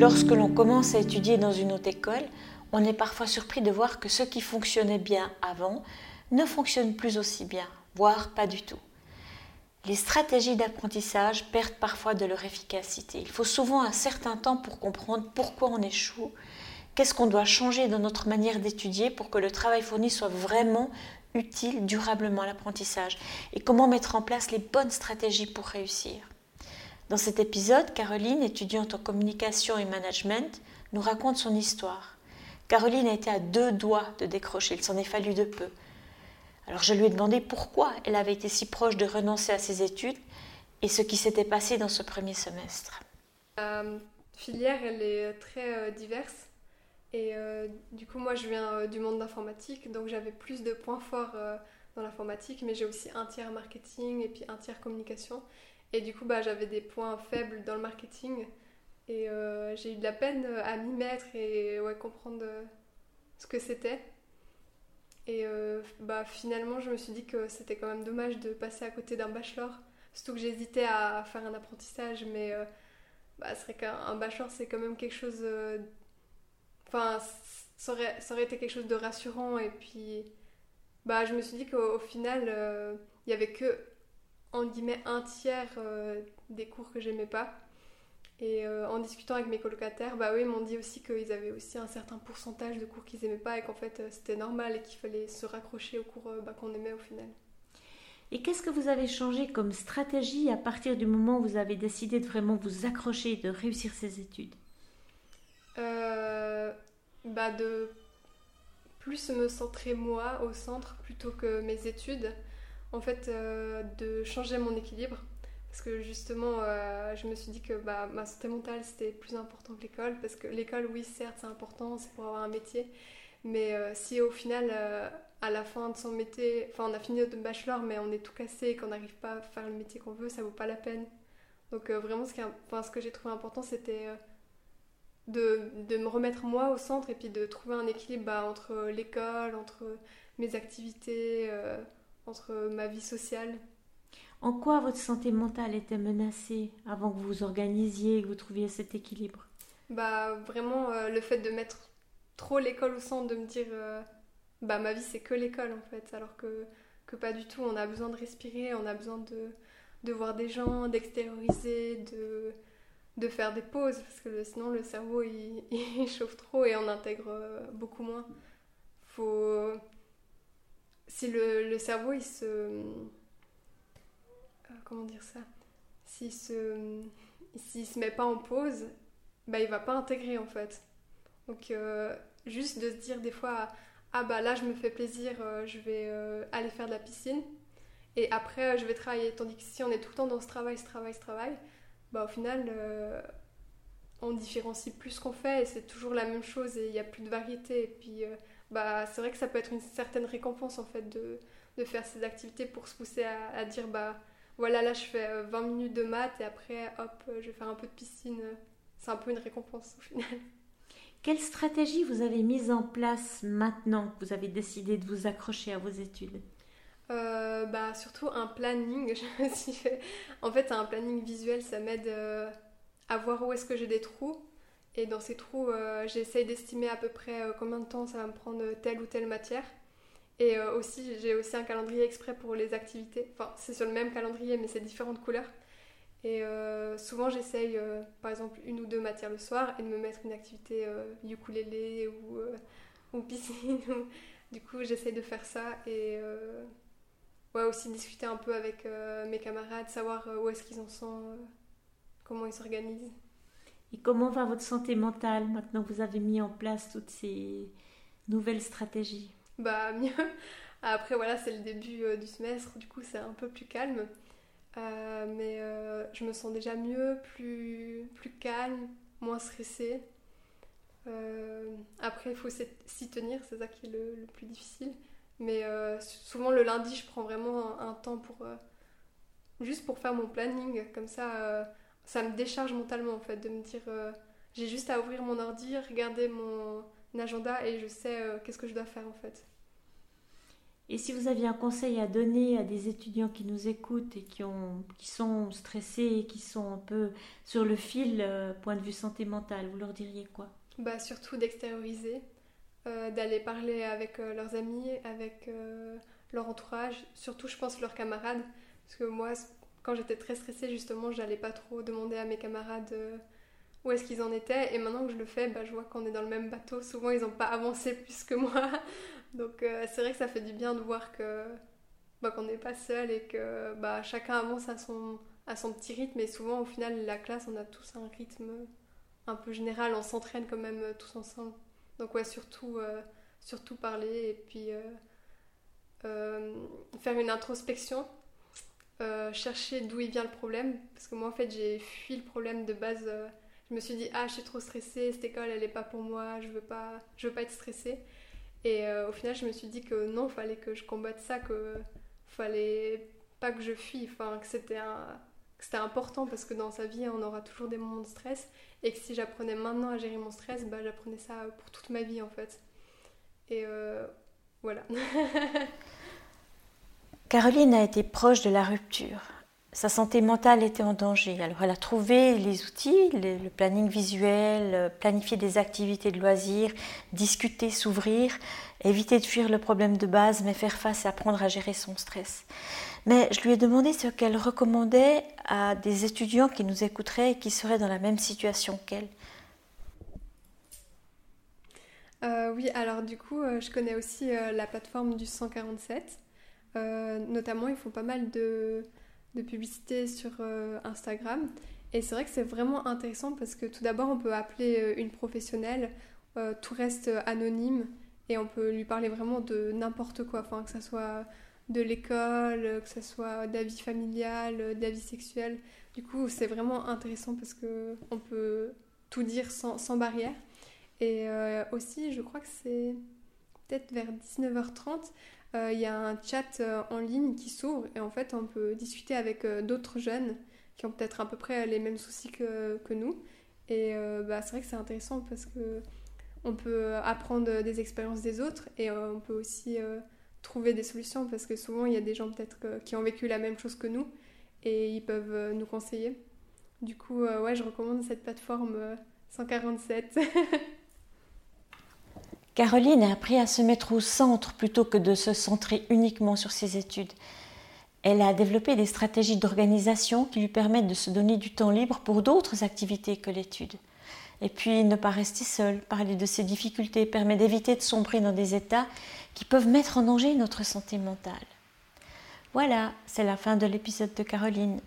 Lorsque l'on commence à étudier dans une haute école, on est parfois surpris de voir que ce qui fonctionnait bien avant ne fonctionne plus aussi bien, voire pas du tout. Les stratégies d'apprentissage perdent parfois de leur efficacité. Il faut souvent un certain temps pour comprendre pourquoi on échoue, qu'est-ce qu'on doit changer dans notre manière d'étudier pour que le travail fourni soit vraiment utile durablement à l'apprentissage et comment mettre en place les bonnes stratégies pour réussir. Dans cet épisode, Caroline, étudiante en communication et management, nous raconte son histoire. Caroline a été à deux doigts de décrocher, il s'en est fallu de peu. Alors je lui ai demandé pourquoi elle avait été si proche de renoncer à ses études et ce qui s'était passé dans ce premier semestre. La euh, filière, elle est très euh, diverse. Et euh, du coup, moi, je viens du monde d'informatique, donc j'avais plus de points forts dans l'informatique, mais j'ai aussi un tiers marketing et puis un tiers communication. Et du coup, bah, j'avais des points faibles dans le marketing. Et j'ai eu de la peine à m'y mettre et ouais, comprendre ce que c'était. Et euh, bah, finalement, je me suis dit que c'était quand même dommage de passer à côté d'un bachelor. Surtout que j'hésitais à faire un apprentissage, mais euh, bah, c'est qu'un bachelor, c'est quand même quelque chose. Euh, enfin, ça, aurait, ça aurait été quelque chose de rassurant. Et puis, bah, je me suis dit qu'au final, il y avait que, en guillemets, un tiers des cours que j'aimais pas. Et euh, en discutant avec mes colocataires, bah oui, ils m'ont dit aussi qu'ils avaient aussi un certain pourcentage de cours qu'ils aimaient pas et qu'en fait euh, c'était normal et qu'il fallait se raccrocher aux cours euh, bah, qu'on aimait au final. Et qu'est-ce que vous avez changé comme stratégie à partir du moment où vous avez décidé de vraiment vous accrocher et de réussir ces études? Bah De plus me centrer moi au centre plutôt que mes études. En fait, de changer mon équilibre parce que justement, euh, je me suis dit que bah, ma santé mentale, c'était plus important que l'école. Parce que l'école, oui, certes, c'est important, c'est pour avoir un métier. Mais euh, si au final, euh, à la fin de son métier, enfin, on a fini notre bachelor, mais on est tout cassé et qu'on n'arrive pas à faire le métier qu'on veut, ça vaut pas la peine. Donc vraiment, ce, qui, enfin, ce que j'ai trouvé important, c'était de, de, me remettre moi au centre et puis de trouver un équilibre bah, entre l'école, entre mes activités, entre ma vie sociale. En quoi votre santé mentale était menacée avant que vous vous organisiez et que vous trouviez cet équilibre? Bah vraiment euh, le fait de mettre trop l'école au centre, de me dire euh, bah ma vie c'est que l'école en fait, alors que, que pas du tout. On a besoin de respirer, on a besoin de, de voir des gens, d'extérioriser, de, de faire des pauses parce que sinon le cerveau il, il chauffe trop et on intègre euh, beaucoup moins. Faut si le, cerveau il se comment dire ça? S'il se, s'il se met pas en pause, bah, il va pas intégrer en fait. Donc euh, juste de se dire des fois ah bah là je me fais plaisir, euh, je vais euh, aller faire de la piscine et après je vais travailler. Tandis que si on est tout le temps dans ce travail, ce travail, ce travail, bah au final on différencie plus ce qu'on fait et c'est toujours la même chose et il n'y a plus de variété. Et puis bah c'est vrai que ça peut être une certaine récompense en fait de, de faire ces activités pour se pousser à, à dire bah voilà, là je fais 20 euh, minutes de maths et après, hop, euh, je vais faire un peu de piscine. C'est un peu une récompense au final. Quelle stratégie vous avez mise en place maintenant que vous avez décidé de vous accrocher à vos études? Euh, bah, Surtout un planning. Je me suis fait... En fait, un planning visuel, ça m'aide à voir où est-ce que j'ai des trous. Et dans ces trous, j'essaye d'estimer à peu près combien de temps ça va me prendre telle ou telle matière. Et euh, aussi, j'ai aussi un calendrier exprès pour les activités. Enfin, c'est sur le même calendrier, mais c'est différentes couleurs. Et euh, souvent, j'essaye, euh, par exemple, une ou deux matières le soir et de me mettre une activité ukulélé ou, ou piscine. du coup, j'essaye de faire ça et ouais, aussi discuter un peu avec mes camarades, savoir où est-ce qu'ils en sont, comment ils s'organisent. Et comment va votre santé mentale maintenant que vous avez mis en place toutes ces nouvelles stratégies? Bah mieux. Après voilà, c'est le début euh, du semestre, du coup c'est un peu plus calme. Euh, mais euh, je me sens déjà mieux, plus, plus calme, moins stressée. après, il faut s'y tenir, c'est ça qui est le, plus difficile. Mais souvent le lundi, je prends vraiment un, temps pour juste pour faire mon planning. Comme ça, ça me décharge mentalement en fait, de me dire j'ai juste à ouvrir mon ordi, regarder mon agenda et je sais qu'est-ce que je dois faire en fait. Et si vous aviez un conseil à donner à des étudiants qui nous écoutent et qui, ont, qui sont stressés et qui sont un peu sur le fil, euh, point de vue santé mentale, vous leur diriez quoi? Bah, Surtout d'extérioriser, euh, d'aller parler avec euh, leurs amis, avec leur entourage, surtout je pense leurs camarades. Parce que moi, quand j'étais très stressée, justement, j'allais pas trop demander à mes camarades où est-ce qu'ils en étaient. Et maintenant que je le fais, bah, je vois qu'on est dans le même bateau. Souvent, ils n'ont pas avancé plus que moi. Donc euh, c'est vrai que ça fait du bien de voir que bah, qu'on n'est pas seul et que bah, chacun avance à son, à son petit rythme. Et souvent, au final, la classe, on a tous un rythme un peu général. On s'entraîne quand même euh, tous ensemble. Donc ouais, surtout, euh, surtout parler et puis faire une introspection. Chercher d'où il vient le problème parce que moi en fait j'ai fui le problème de base je me suis dit ah je suis trop stressée cette école elle est pas pour moi je veux pas veux pas être stressée et euh, au final, je me suis dit que non, fallait que je combatte ça, que fallait pas que je fuis, enfin que c'était c'était important parce que dans sa vie, on aura toujours des moments de stress et que si j'apprenais maintenant à gérer mon stress, bah, j'apprenais ça pour toute ma vie en fait. Et euh, voilà. Caroline a été proche de la rupture sa santé mentale était en danger. Alors elle a trouvé les outils, le, planning visuel, euh, planifier des activités de loisirs, discuter, s'ouvrir, éviter de fuir le problème de base, mais faire face et apprendre à gérer son stress. Mais je lui ai demandé ce qu'elle recommandait à des étudiants qui nous écouteraient et qui seraient dans la même situation qu'elle. Euh, oui, alors du coup, euh, je connais aussi la plateforme du 147. Notamment, ils font pas mal de de publicité sur euh, Instagram. Et c'est vrai que c'est vraiment intéressant parce que tout d'abord, on peut appeler euh, une professionnelle, euh, tout reste anonyme et on peut lui parler vraiment de n'importe quoi, que ce soit de l'école, que ce soit d'avis familial, d'avis sexuel. Du coup, c'est vraiment intéressant parce que on peut tout dire sans, sans barrière. Et aussi, je crois que c'est peut-être vers 19h30, euh, il y a un chat euh, en ligne qui s'ouvre et en fait on peut discuter avec euh, d'autres jeunes qui ont peut-être à peu près les mêmes soucis que, que nous. Et bah, c'est vrai que c'est intéressant parce que on peut apprendre des expériences des autres et on peut aussi trouver des solutions parce que souvent il y a des gens peut-être qui ont vécu la même chose que nous et ils peuvent nous conseiller. Du coup, ouais, je recommande cette plateforme 147. Caroline a appris à se mettre au centre plutôt que de se centrer uniquement sur ses études. Elle a développé des stratégies d'organisation qui lui permettent de se donner du temps libre pour d'autres activités que l'étude. Et puis ne pas rester seule, parler de ses difficultés permet d'éviter de sombrer dans des états qui peuvent mettre en danger notre santé mentale. Voilà, c'est la fin de l'épisode de Caroline.